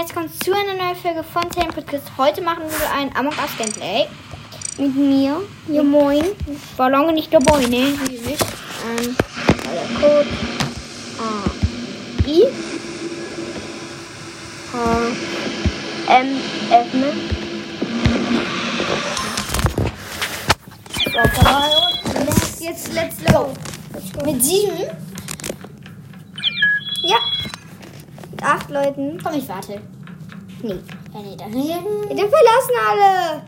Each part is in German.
jetzt kommt zu einer neuen Folge von Sam Podcast. Heute machen wir ein Among Us Gameplay. Mit mir. Ja, moin. War lange nicht dabei, ne? Wie ihr wisst. Ähm, der Code A, I, H, M, F, ne? So, jetzt let's go. Mit sieben? Ja. Mit acht Leuten. Komm, ich warte. Nee. Ja, nee, dann. Ja, dann verlassen alle.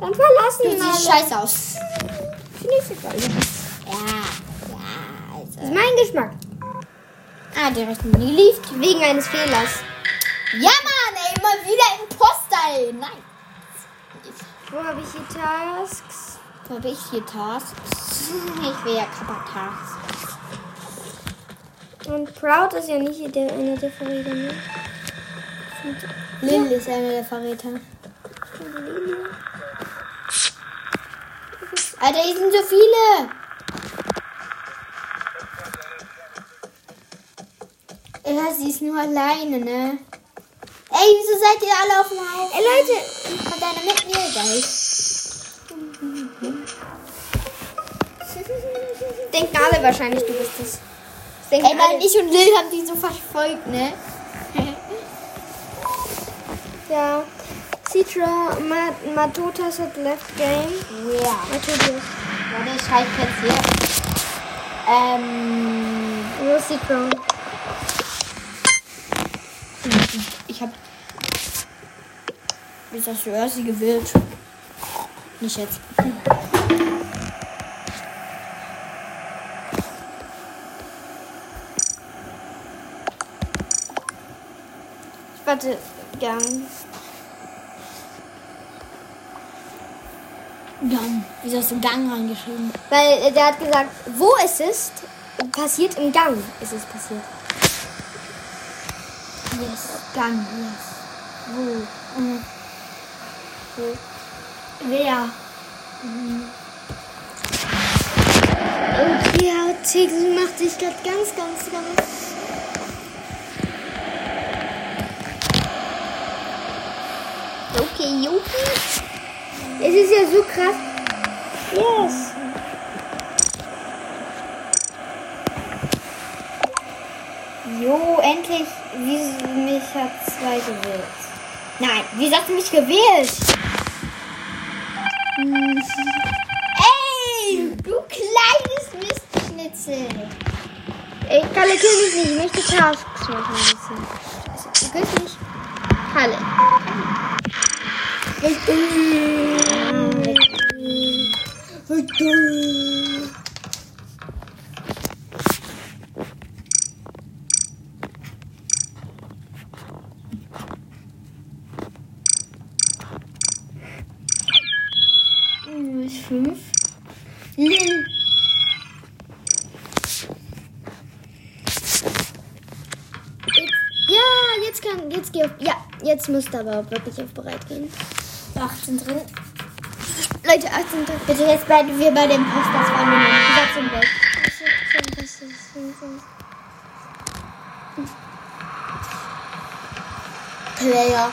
Dann verlassen Du alle. siehst scheiße aus. Die nächste Folge. Ja, ja, Das ist also. mein Geschmack. Ah, der ist nie geliebt. Wegen eines Fehlers. Ja, Mann, ey, mal wieder Imposter, ey. Nein. Wo habe ich die Tasks? Wo habe ich hier Tasks? Ich will ja Kappa Tasks. Und Proud ist ja nicht der, einer der Verräter, ne? Lil ist einer der Verräter. Alter, hier sind so viele. Ja, sie ist nur alleine, ne? Ey, wieso seid ihr alle auf dem Haufen? Ey, Leute. Kommt einer mit mir gleich? Denken alle wahrscheinlich, du bist es. Denken Ey, weil ich und Lil haben die so verfolgt, ne? Ja. Citra Ma- Matotas hat left game. Ja. Matotas. Warte, ich schreibe jetzt hier. Ähm. Wo ist Citra? Ich hab. Ist das sie gewählt? Nicht jetzt. Ich warte gern. Gang. Wieso hast du Gang reingeschrieben? Weil äh, der hat gesagt, wo es ist, passiert im Gang ist es passiert. Yes. Gang, yes. Wo? Mhm. Wo? Wer? Okay, ja, Tiggs macht sich gerade ganz, ganz, ganz. Okay, Yuki. Es ist ja so krass. Yes. Jo, endlich. Wie mich hat zwei gewählt. Nein, wie hast du mich gewählt? Hm. Ey, du kleines Mistschnitzel. Ey, Kalle, kill mich nicht. Ich möchte Tasks machen. Scheiße, Du killst mich. Kalle. Lil. Ja, jetzt kann, jetzt geh ja, jetzt musst du aber wirklich auf bereit gehen. 18 drin. Leute, 18 Tag. Bitte jetzt bleiben wir bei dem Poster 2 Minuten. Satz sind weg. Player.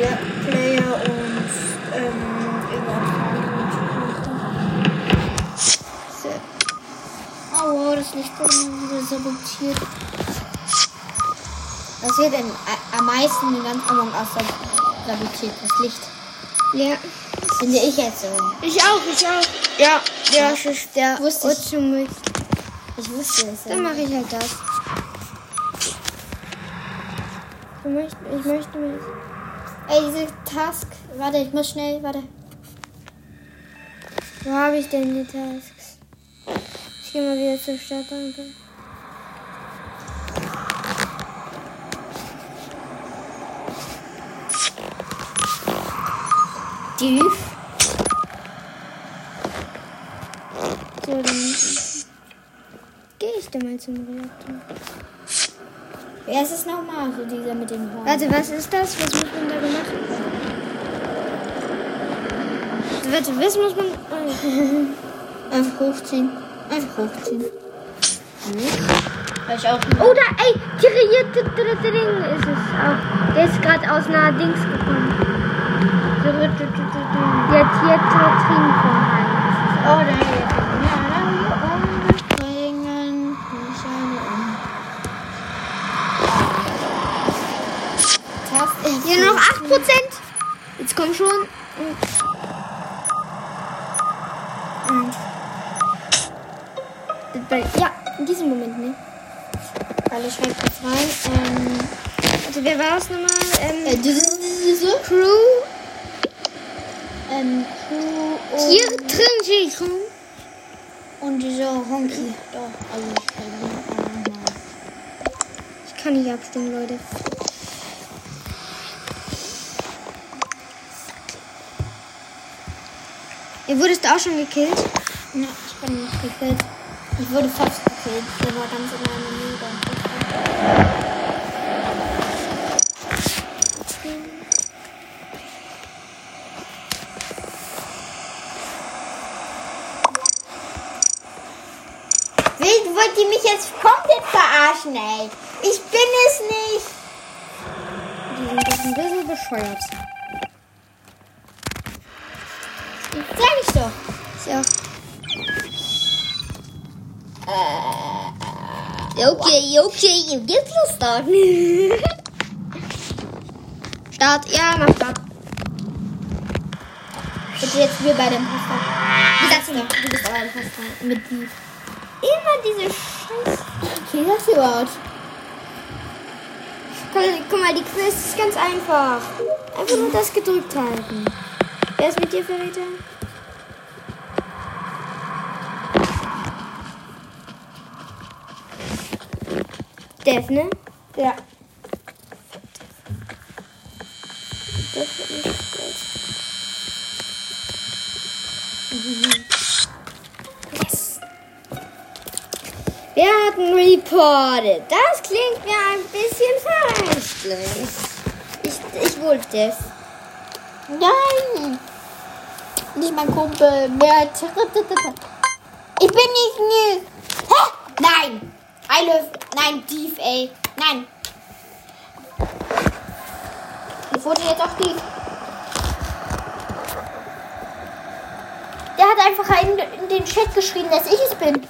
Ja, Player und ähm, So. Oh wow, das Licht wurde wieder sabotiert. Was wird denn a- am meisten in ganz Among Us sab- sabotiert? Das Licht. Ja. Finde ich jetzt so. Ich auch, ich auch. Ja, ja, das ist der Wusste ich. Ich wusste es. Dann mache ich halt das. Ich möchte, ich möchte mich. Ey, diese Task. Warte, ich muss schnell. Warte. Wo habe ich denn die Tasks? Ich gehe mal wieder zur Stadtbank. Die. So, dann gehe ich dann mal zum Reaktor. Ist es nochmal? So dieser mit dem Horn. Warte, was ist das? Was muss man da gemacht Warte, was muss man. Einfach hochziehen. Einfach hochziehen. Weil ich auch. Oh, da, ey, tirierte Ding ist es auch. Der ist gerade aus einer Dings gekommen. Der Tiertrin von Heinz. Oh, da jetzt. Umbringen. Mich eine um. Taste. Hier noch 8%. Jetzt komm schon. Ja, in diesem Moment, ne? Alle schreibt kurz rein. Ähm. Also, wer war das nochmal? Äh, Ähm, diese, Crew, ähm, Crew und, Tiertrin und diese Honky. Doch, also ich schreibe nochmal. Ich kann nicht abstimmen, Leute. Ihr wurdest auch schon gekillt? Ja, ich bin nicht gekillt. Ich wurde fast gekillt. Der war ganz in meiner Nähe. Ey? Ich bin es nicht. Die sind doch ein bisschen bescheuert. Sag ich doch. Ja. Okay, okay, jetzt los starten. Start, ja, mach Start. Bitte jetzt wir bei dem Pasta. Wie sagst du? Du bist aber ein Pasta. Mit die. Immer diese Scheiße. Okay, das überhaupt. Guck, mal, die Quest ist ganz einfach. Einfach nur das gedrückt halten. Wer ist mit dir, Verräter? Dev, ne? Ja. Das wird nicht gut. Reported. Das klingt mir ein bisschen verächtlich. Ich, ich wollte es. Nein. Nicht mein Kumpel. Ich bin nicht. Hä? Nein. I love. Nein, Dief, ey. Nein. Ich wurde jetzt auch Dief. Der hat einfach in, in den Chat geschrieben, dass ich es bin.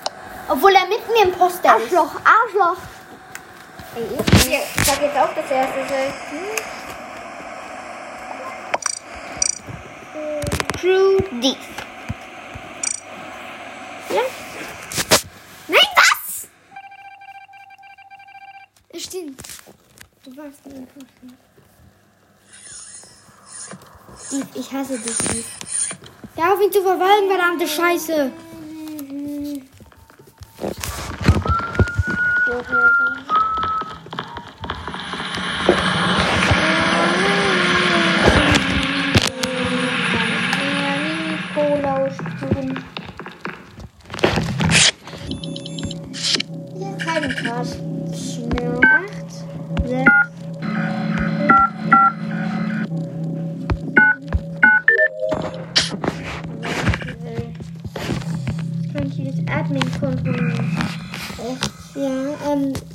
Obwohl er mit mir im Poster ist. Arschloch, Arschloch. Ey, ich ich sag jetzt auch das erste. Crew Dief. Ja? Nein, was? Es stimmt. Du warst Imposter. Dief, ich hasse dich, Dief. Ja, auf ihn zu verwalten, verdammte Scheiße. Okay.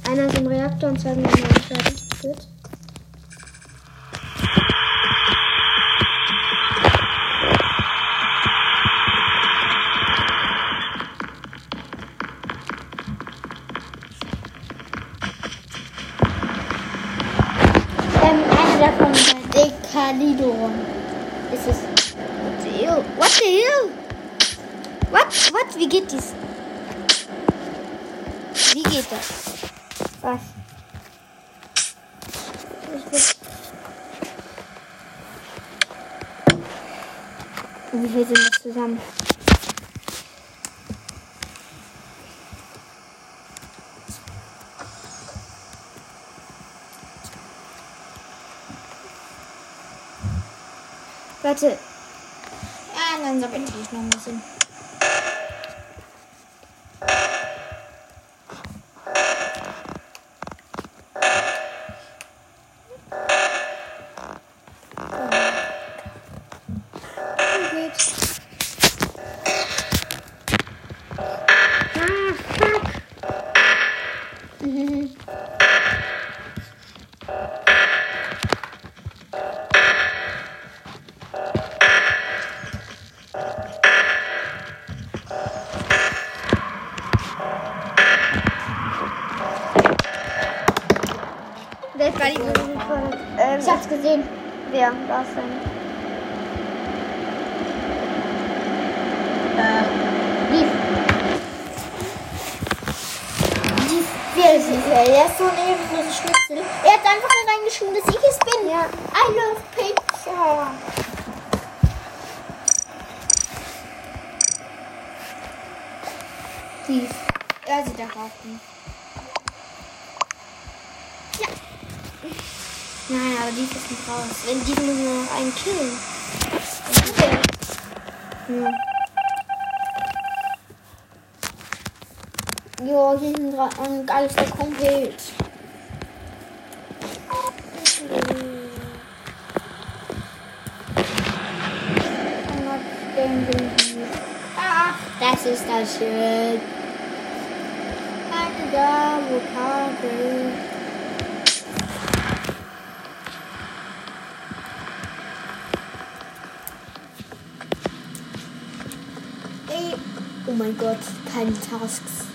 Einer ist im Reaktor und zwei sind im Reaktor. Gut. Ähm, davon, Dekalidoron. Ist es. What the hell? What the hell? What? What? Wie geht dies? Wie geht das? Was? Wie viel sind das zusammen? Warte, Ja, dann sammle ich Wer ist gerade ähm, Ich hab's gesehen. Wer? Da ist denn? Es? Er ist so ein ehrenloses Schnitzel. Er hat einfach nur reingeschrieben, dass ich es bin. Ja. I love pizza. Lief. Er sieht darauf nicht. Ja. Nein, aber die ist nicht raus. Wenn die müssen wir noch einen killen. Ja. Jo, dran und alles der Kumpel. Das ist das schön. Eine da, Oh mein Gott, keine Tasks.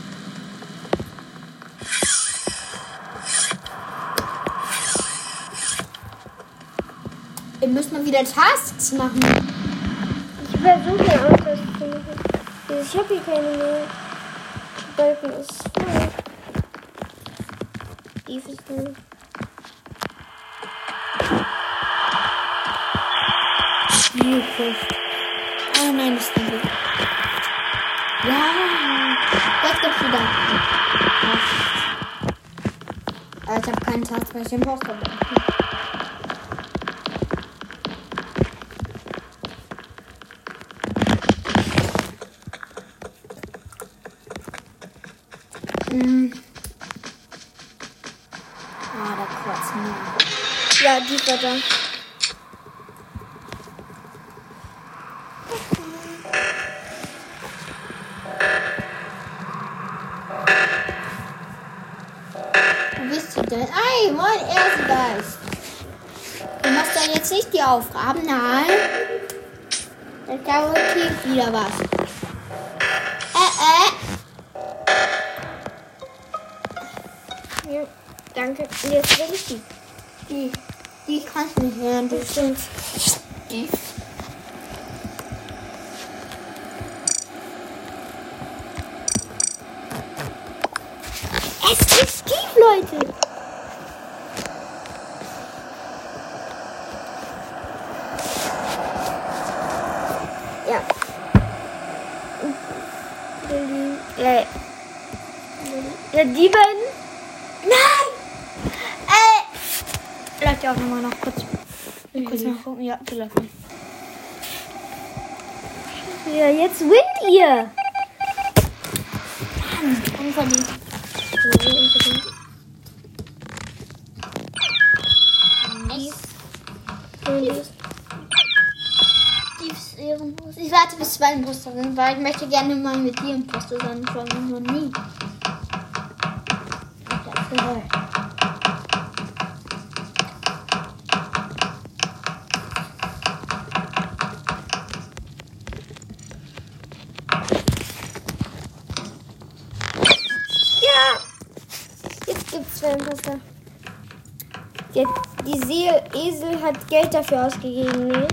Wir müssen mal wieder Tasks machen. Ich versuche ja auch das zu machen. Ich habe hier keine mehr. Die Balken ist voll. Eve ist voll. Viewquest. Oh nein, das ist nicht gut. Ja, jetzt gibt's wieder. Tasks. Ich habe keinen Task, weil ich den Poster bin. Da. Wo bist du denn? Ei, moin, Erstgeist. Du machst ja jetzt nicht die Aufgaben, nein. Da garantiert wieder was. Äh, äh. Ja, danke. Jetzt will ich die. Die, die kannst du nicht hören, du stimmst. Die. Es ist tief, Leute. Ja. Ja, die beiden. Nein! Äh. Lass die Aufnahme noch kurz. Kurz nachgucken. Ja, laufen. Ja, jetzt win ihr. Unverdient. Tiefs ehrenlos. Ich warte bis zwei Imposter sind, weil ich möchte gerne mal mit dir Imposter sein. Ich war noch nie. Das gehört. Ja. Jetzt gibt's zwei Imposter. Jetzt, die Seel Esel hat Geld dafür ausgegeben, ne?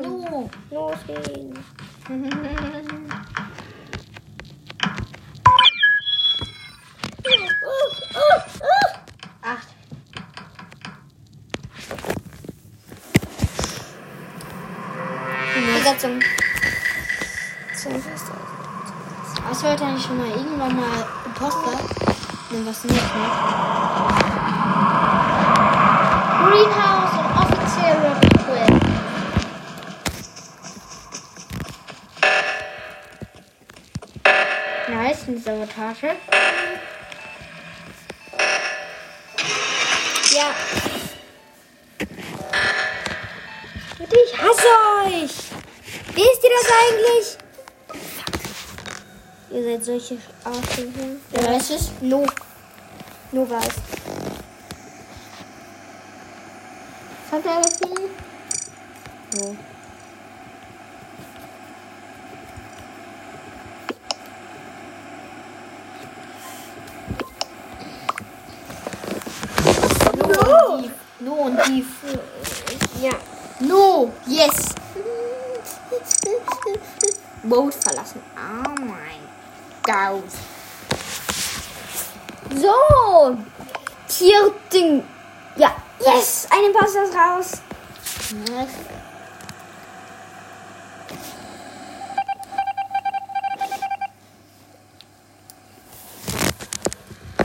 No. Los geht's. Acht. Besetzung. Ich wollte eigentlich schon mal irgendwann mal Imposter. Ne, was nicht, ne? Sabotage. Ja. Leute, ich hasse euch. Wisst ihr das eigentlich? Ihr seid solche Arschlöcher. Der Rest ist No. Nur weiß. Hat er gefunden? No. No. Und Dief. No und Dief. Ja. No. Yes. Verlassen. Oh mein Gott. So. Tierding. Ja. Yes. Einen Pass ist raus.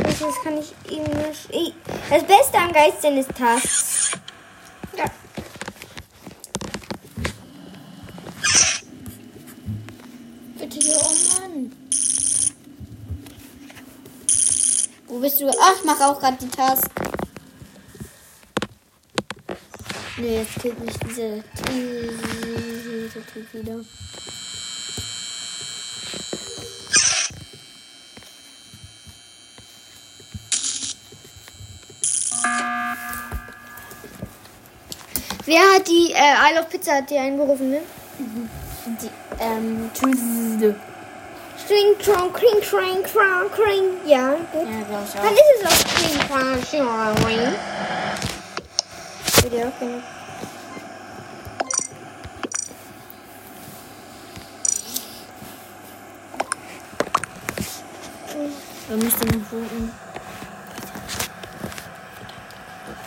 Das kann ich ihm nicht. Ich- Das Beste am Geistern ist Tasks. Ja. Bitte hier, oh Mann. Wo bist du? Ach, ich mache auch gerade die Task. Nee, jetzt killt mich diese diese Typ wieder. Wer hat die äh, Isle of Pizza hat die einberufen, ne? Die, ähm. String, trong, kring, kring, kring, kring. Ja, gut. Ja, glaube ich Dann auch. ist es auch kring, kring, kring, kring. Würde ja auch gerne. Wir müssen noch voten.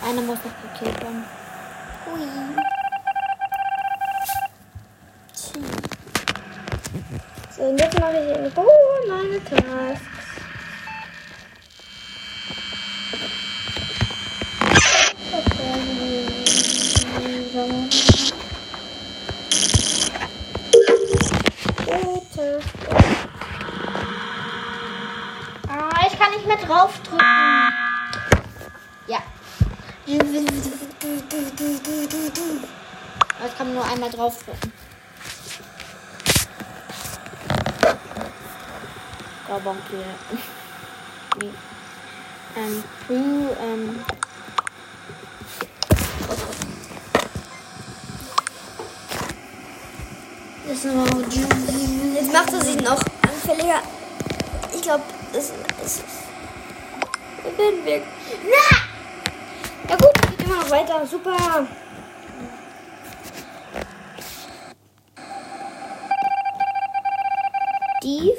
Einer muss noch gekillt werden. Hui. Tschü. So, und jetzt mache ich in Ruhe meine Tasks. Oh, ja. Nee. Ähm, Blue, ähm. Ist nochmal. Jetzt macht er sich noch anfälliger. Ich glaube, das ist. Ich bin weg. Na! Ja gut, geht immer noch weiter. Super. Dief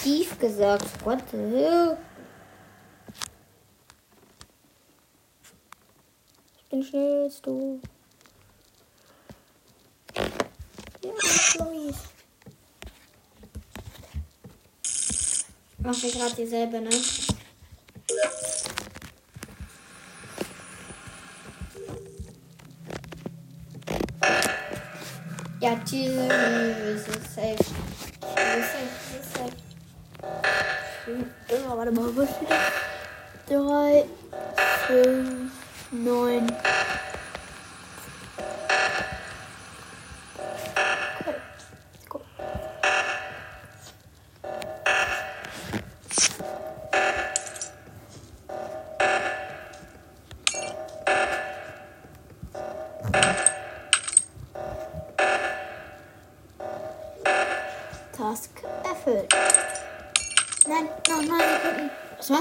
hat Dief gesagt. What the hell? Ich bin schnell als du. Ja, Chloe. Mach mir gerade dieselbe, ne? Ja, diese. Ist safe, ist safe. Ja, warte mal, was steht da? Drei, fünf, neun. Cool. Cool. Task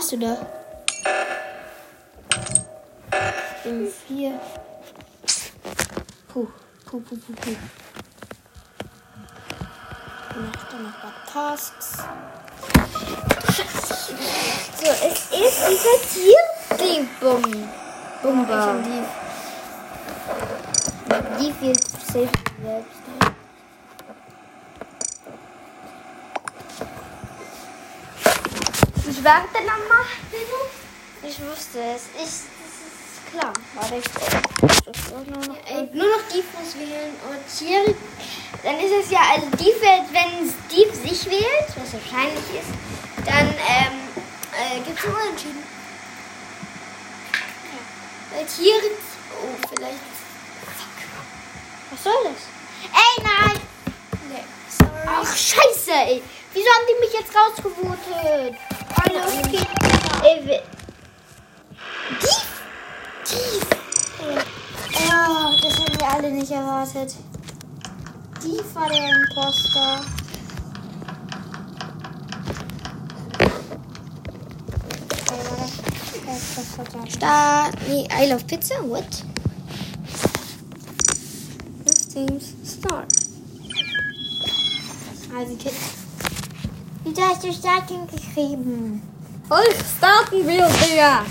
Machst du da? Ich bin vier. Puh, puh, puh, puh, puh. Noch, dann noch ein paar Tasks. So, es ist dieser. Ich und die. Die wird safe selbst. Ich warte nochmal, Ich wusste es. Ich, das ist klar. Warte, ich. Ey, nur noch Dief muss wählen und Thierry. Dann ist es ja, also Dief wählt, wenn Dief sich wählt, was wahrscheinlich ist, dann ähm, äh, gibt es Unentschieden. Weil Thierry. Oh, vielleicht. Was soll das? Ey, nein! Nee, sorry. Ach, scheiße, ey. Wieso haben die mich jetzt rausgevotet? Ey, we- Tief! Tief! Oh, das haben wir alle nicht erwartet. Tief war der Imposter. Start. Nee, I love pizza? What? Systems start. Also, Kids. Wieso hast du Starting geschrieben? Voll starten wir, Digga.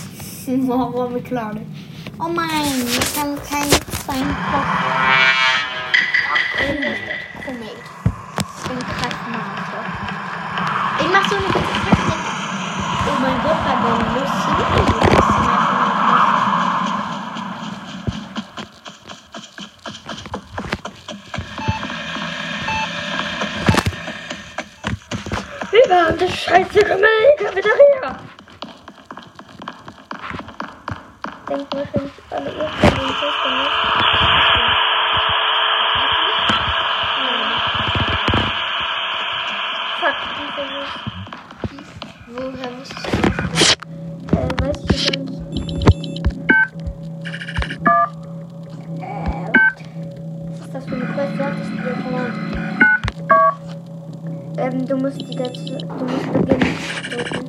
Oh, war mir klar. Oh mein, ich kann kein sein Komet. Ich bin Kraftmacher. Ich mach so eine gute Taktik. Oh mein Gott, da war lustig. Wir haben das scheiße Kümmel Ähm, du musst die dazu, du musst beginnen drücken.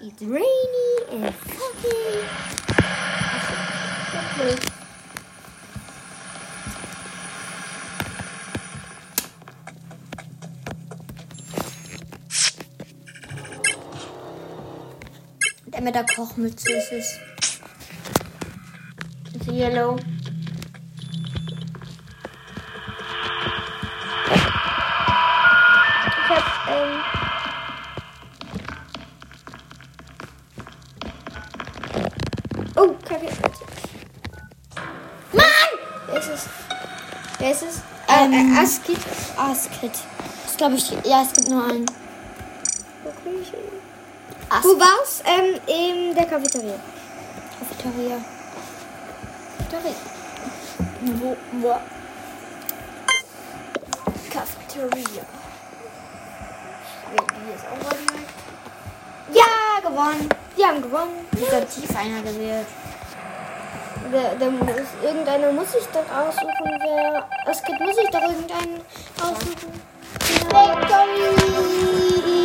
It's rainy and foggy. Okay. Der mit der Kochmütze ist es. Askit. Das glaube ich, ja, es gibt nur einen. Wo krieg ich ihn? Askit. Wo war's? Ähm, in der Cafeteria. Cafeteria. Cafeteria. Wo, wo? Cafeteria. Ist auch. Ja, gewonnen. Die haben gewonnen. Dieser tief einer gewählt. Der, der muss, irgendeiner muss sich doch aussuchen, wer. Askit muss sich doch irgendeinen aussuchen. Klatsch.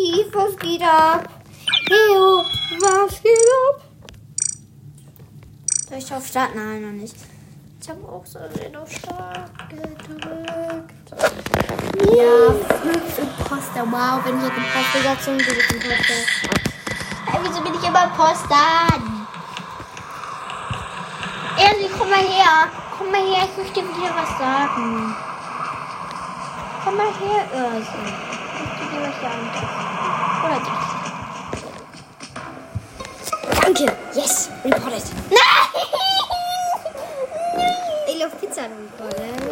Die, was geht ab? Leo, was geht ab? Soll ich auf Start? Nein, noch nicht. Ich habe auch so den auf Start gedrückt. Ja, fünf Imposter. Wow, wenn ich jetzt Imposter sage, bin ich Imposter. Hey, wieso bin ich immer Imposter? Erli, komm mal her. Komm mal her, ich möchte dir was sagen. Komm mal her, Ersi. Dich. Danke. Yes, reported. Nein! Ich love Pizza reported.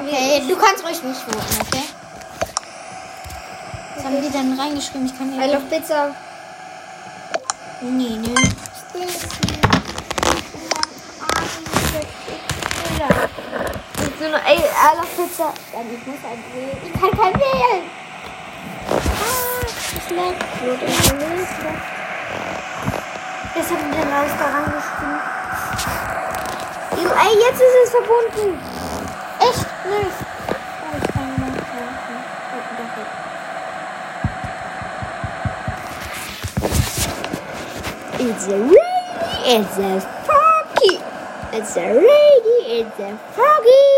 Okay, du kannst ruhig nicht voten, okay? Was haben die denn reingeschrieben? Ich kann I hier. love Pizza. Nee, nee. So noch, ey, I love Pizza. Dann ich muss halt wählen. Ich kann kein wählen. Ah, ich lag. Wird in der Liste. Was haben die denn alles da reingeschrieben? Ey, jetzt ist es verbunden. Echt nicht. Oh, ich It's a rainy, it's a foggy. It's a rainy, it's a foggy.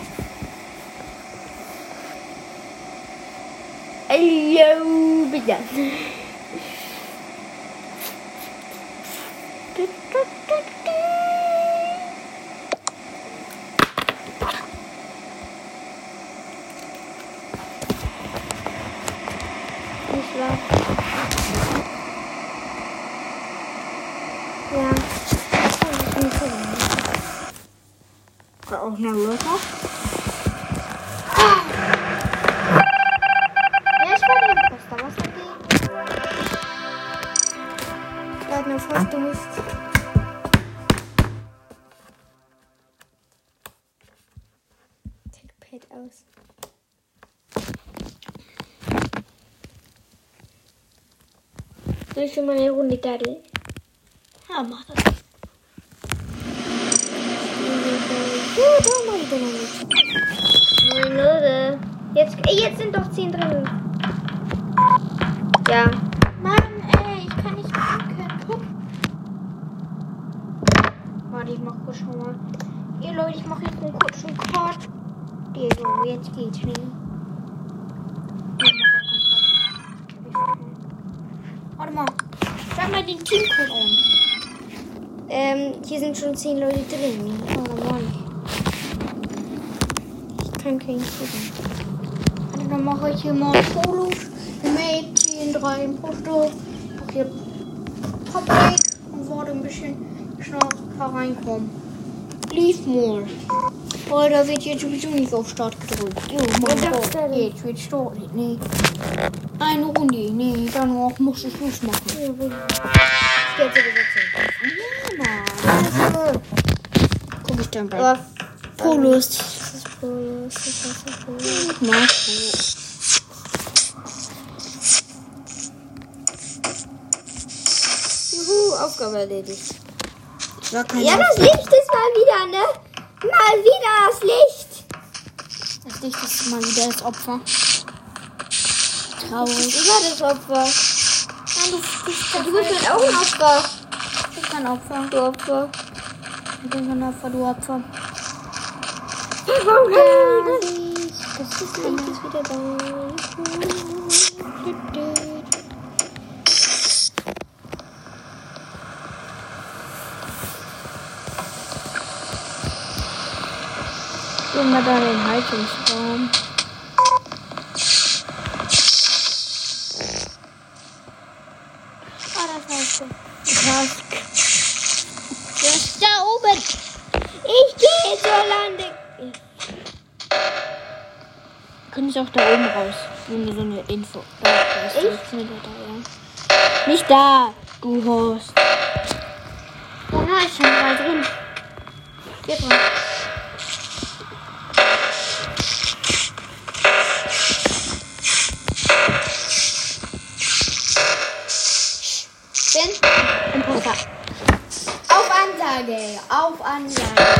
Hallo, bitte. Nicht wahr? Ja. Auch eine Löcher. Ja, ich war der Imposter. Was dagegen? Hat eine fast Mist. Tickpad aus. Soll ich schon mal eine Runde daddeln? Ja, mach das. Nein, Leute. Jetzt, jetzt sind doch 10 drin. Ja. Mann, ey, ich kann nicht gucken. Guck. Warte, ich mach kurz schon. Ihr Leute, ich mach jetzt einen kurzen Cut. Diego, jetzt geht's nicht. Warte mal. Sag mal den Teamcode um. Ähm, hier sind schon 10 Leute drin. Oh Mann. Ich kann keinen gucken. Warte, dann mache ich hier mal Fotos. Mädchen, drei Imposter. Mach hier Public und warte ein bisschen, bis noch reinkommen. Lief mal. Weil da wird jetzt sowieso nicht auf Start gedrückt. Oh mein Gott. Jetzt wird Start. Nee. Eine Runde. Nee, danach muss ich Schluss machen. Ja, jetzt die Besetzung. Ja, Mann. Guck ich dann bei Polos. das ist Polos. Das ist so. Juhu, Aufgabe erledigt. Ja, das mal wieder, ne? Mal wieder das Licht. Das Licht ist mal wieder das Opfer. Traurig. Immer das Opfer. Nein, du bist Du bist halt auch ein Opfer. Ich bin kein Opfer. Du Opfer. Ich bin kein Opfer, du Opfer. Warum das? das ist Das Licht ist wieder da. Gehen wir da in den Haltungsraum. Ah, das heißt so. Task. Der ist da oben. Ich gehe zur Lande. Kann ich auch da oben raus? Nur so eine Info. Da, da ist Ich? nichts mehr da, ja. Nicht da, du Horst. Ja, ich bin mal drin. Geh dran. Auf Ansage.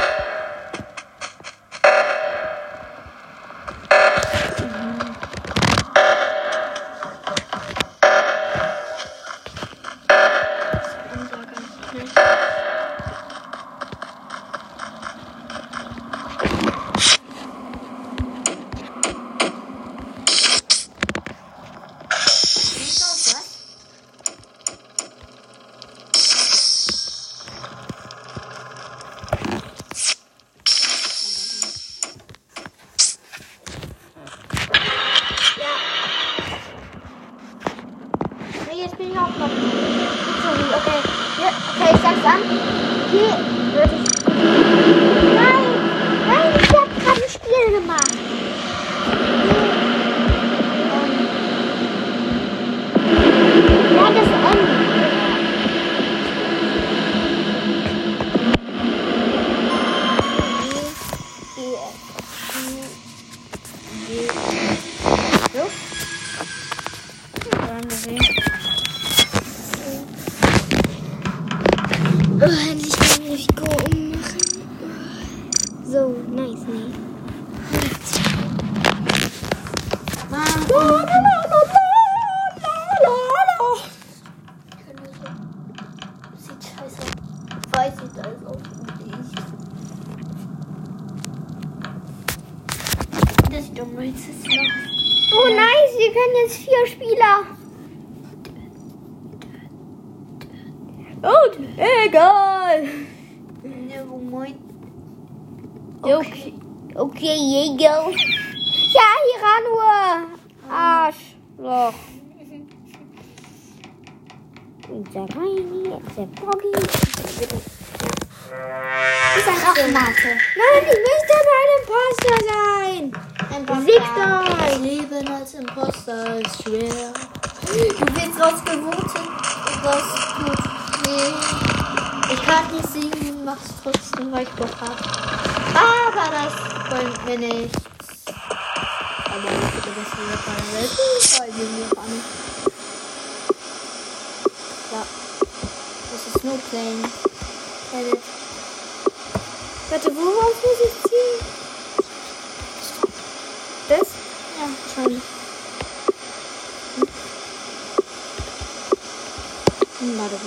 Was tut weh. Ich kann nicht singen, mach's trotzdem, weil ich Bock hab. Aber das bringt mir nichts. Aber ich bitte, dass wir keine Welt weil wir mir nicht. Ja. Das ist nur playing. Edit. Warte, worauf muss ich ziehen? Das? Ja, schon. Was?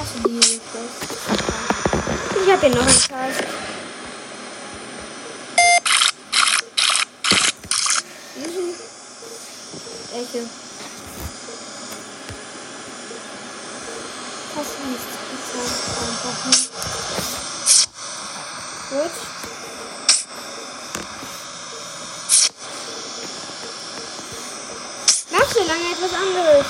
Achso, die Request. Ich habe hier noch einen Task. Welche? Fast nichts. Pizza einfach nicht. Gut. Mach so lange etwas anderes.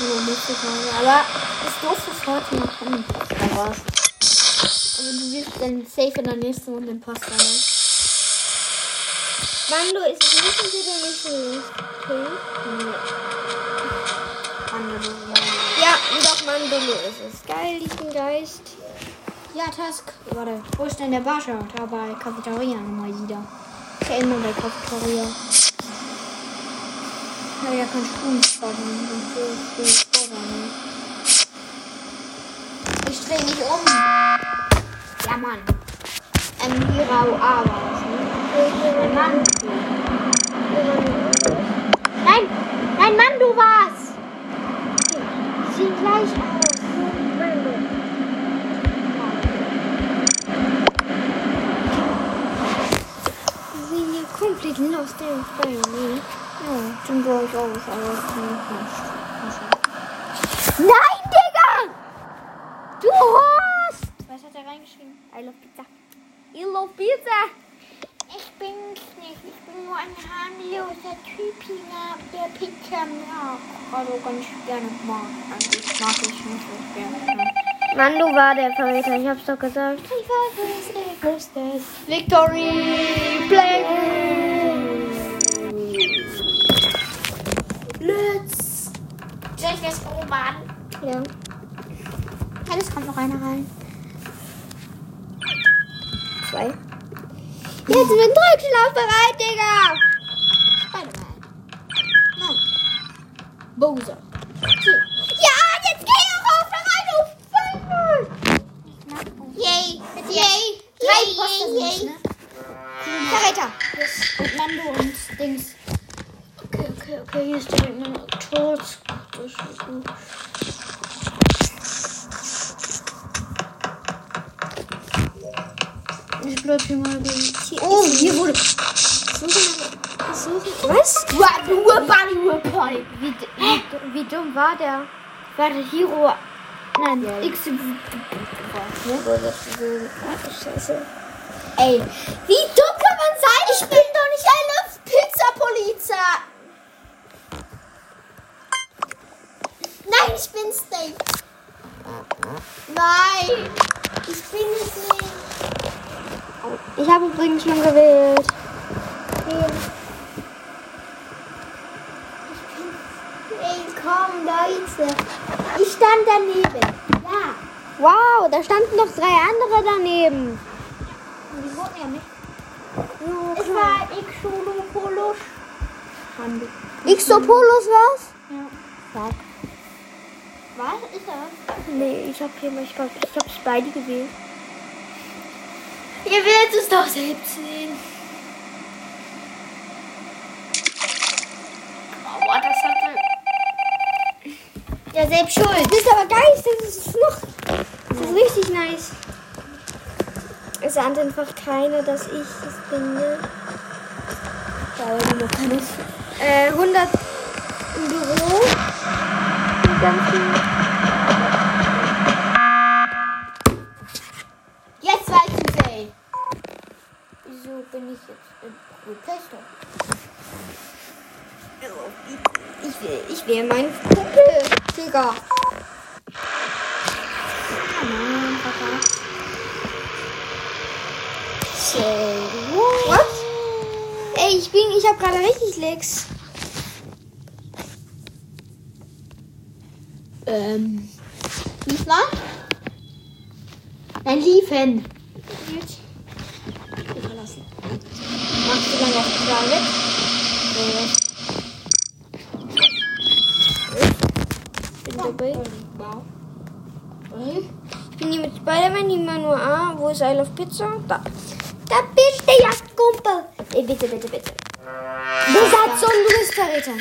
Ja, nächste Frage. Aber ist doof fürs heute noch kommen. Da war's. Aber safe in der nächsten Runde Imposter, ne? Mando, ist es Sie denn nicht okay? Andere, Ja, doch, Mando ist es. Geil, ich bin Geist. ja. ja, Task. Warte, wo ist denn der Bascha? Da bei Cafeteria mal wieder. Ich erinnere bei Cafeteria. Ja, ja, kein Sprungsparen. Ich dreh mich um. Ja, Mann. Ähm, Hirau A war das, ne? Mann. Nein, nein, Mann, du warst. Sieht gleich aus. Sind hier komplett lost in Family. Ja, den brauche ich auch, aber nicht. Nein, Digga! Du Horst! Was hat er reingeschrieben? I love pizza. I love pizza. Ich bin's nicht. Ich bin nur ein harmloser Typ der Pizza mag. Also ganz gerne mag. Eigentlich mag ich nicht so gerne. Mando war der Verräter, ich hab's doch gesagt. Ich weiß, es ist es. Victory! Play! Let's! Soll ich das oben an? Ja. Ja, es kommt noch einer rein. Zwei. Jetzt sind Drückschlauf bereit, Digga! Spider-Man. Nein. Bowser. Ja, jetzt geh doch auf da rein, du Vögel! Yay! Yay! Drei Imposter yay, sind's, ne? Verräter! Und Mando und Dings. Okay, okay, okay, hier ist direkt eine Torz. Das ist gut. Hier mal gegen. Oh, hier wurde. Was? Wie, wie, wie dumm war der? Warte, Hero. Nein, Ja. X. Scheiße. Ey, wie dumm kann man sein? Ich bin doch nicht eine Pizza-Polizei. Nein, ich bin's nicht. Nein, ich bin nicht. Ich habe übrigens schon gewählt. Ey, komm, Leute. Ich stand daneben. Ja. Wow, da standen noch drei andere daneben. Und die wurden ja nicht. Es war Xolopolus. Xopolus was? Ja. Fuck. Was ist das? Nee, ich hab hier mal, ich glaub, ich hab Spidey gewählt. Ihr werdet es doch selbst sehen. Aua, oh, das hatte. Ja, selbst schuld. Das ist aber geil, das ist noch. Das ist richtig nice. Es ahnt einfach keiner, dass ich es finde. Ne? Da war aber noch keine. Äh, 100 im Büro. Und dann. Will meinen Kumpel, Digga. What? Ey, ich bin, ich habe gerade richtig Lecks. Ähm. Lief mal? Nein, liefen. Verlassen. Machst du dann noch Private? Wow. Ich bin hier mit Spider-Man, die Manuel. Wo ist I Love Pizza? Da. Da bist du ja, Kumpel. Ey, bitte, bitte, bitte. Besatzung, du bist Verräter.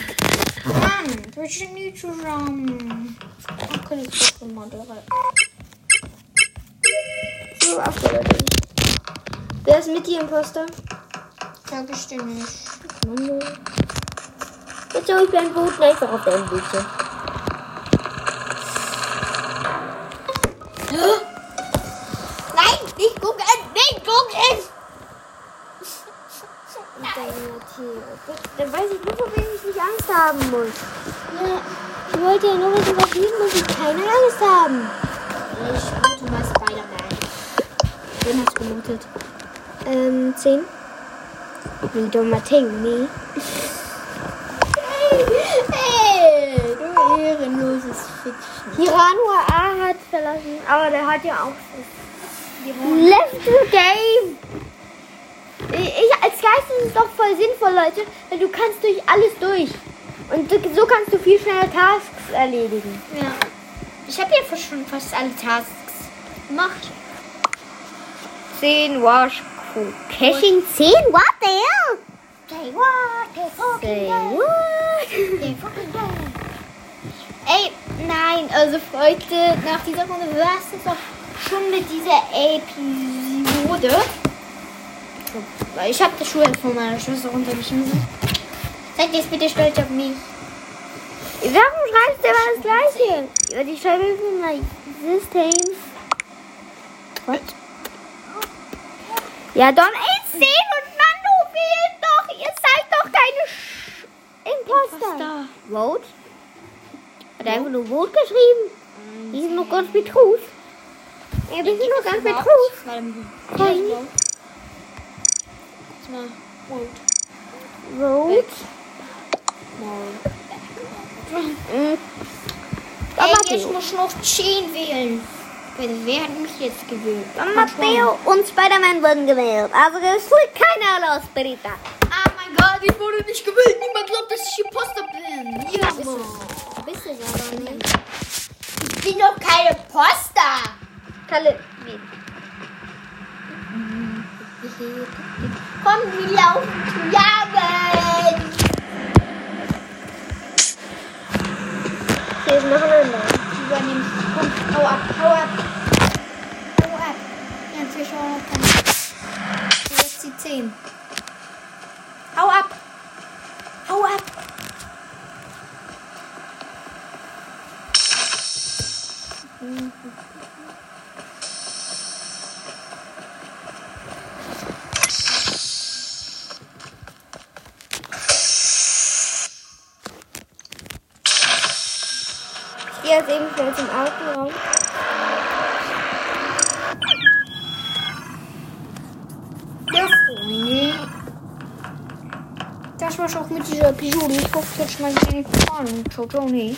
Mann, wir sind nie zusammen. Ach, kann ich doch mal. So, abgeleitet. Wer ist mit dir, Imposter? Sag ich dir nicht. Manu. Jetzt hol ich meinen Boot einfach auf deinem Bildschirm. Nein, nicht gucken, nicht gucken! Dann weiß ich nur, vor wem ich nicht Angst haben muss. Ja, ich wollte ja nur wissen, was liegen muss ich keine Angst haben. Ich mute mal Spider-Man. Den hast du gemutet. Ähm, 10. Wie dummer Ting, nee. Hey, du ehrenloses Fiction. Hiranua A hat verlassen, aber der hat ja auch Left the game. Ich, als Geist ist es doch voll sinnvoll, Leute, weil du kannst durch alles durch. Und so kannst du viel schneller Tasks erledigen. Ja. Ich habe ja schon fast alle Tasks gemacht. 10 Wash Caching 10? What the hell? Say what? Say fucking what? Fucking day. Ey, nein, also Leute, nach dieser Runde war es doch schon mit dieser Episode. Weil ich habe das Schuh von meiner Schwester runtergeschmissen. Seid jetzt bitte stolz auf mich. Warum schreibst du immer das Gleiche? Die schreibe ich in my system. What? Ja, Don 10 und Nando fehlt doch. Ihr seid doch keine Sch Imposter. Vote? Hat er einfach nur Vote geschrieben? Die sind noch ganz Betrug. Ja, wir sind noch ganz Betrug. Kein. Vote. Vote. Mhm. Ey, jetzt muss noch 10 wählen. Bitte, Wer hat mich jetzt gewählt? Matteo und Spider-Man wurden gewählt. Also es fliegt keiner los, Berita. Ah mein Gott, ich wurde nicht gewählt. Niemand glaubt, dass ich Imposter bin. Ja, Mann. Du bist es aber nicht. Ich bin doch keine Poster. Kalle, wie? Komm, wir laufen zu Jagen. Hier ist noch ein anderer. Übernehmen. Komm, hau ab, hau ab. Hau ab. Jetzt wir eben schnell zum Außenraum. Ja, Freunde. Das war's auch mit dieser Episode. Ich hoffe, es hat schmeckt Ihnen gefallen. Ciao, ciao, nee.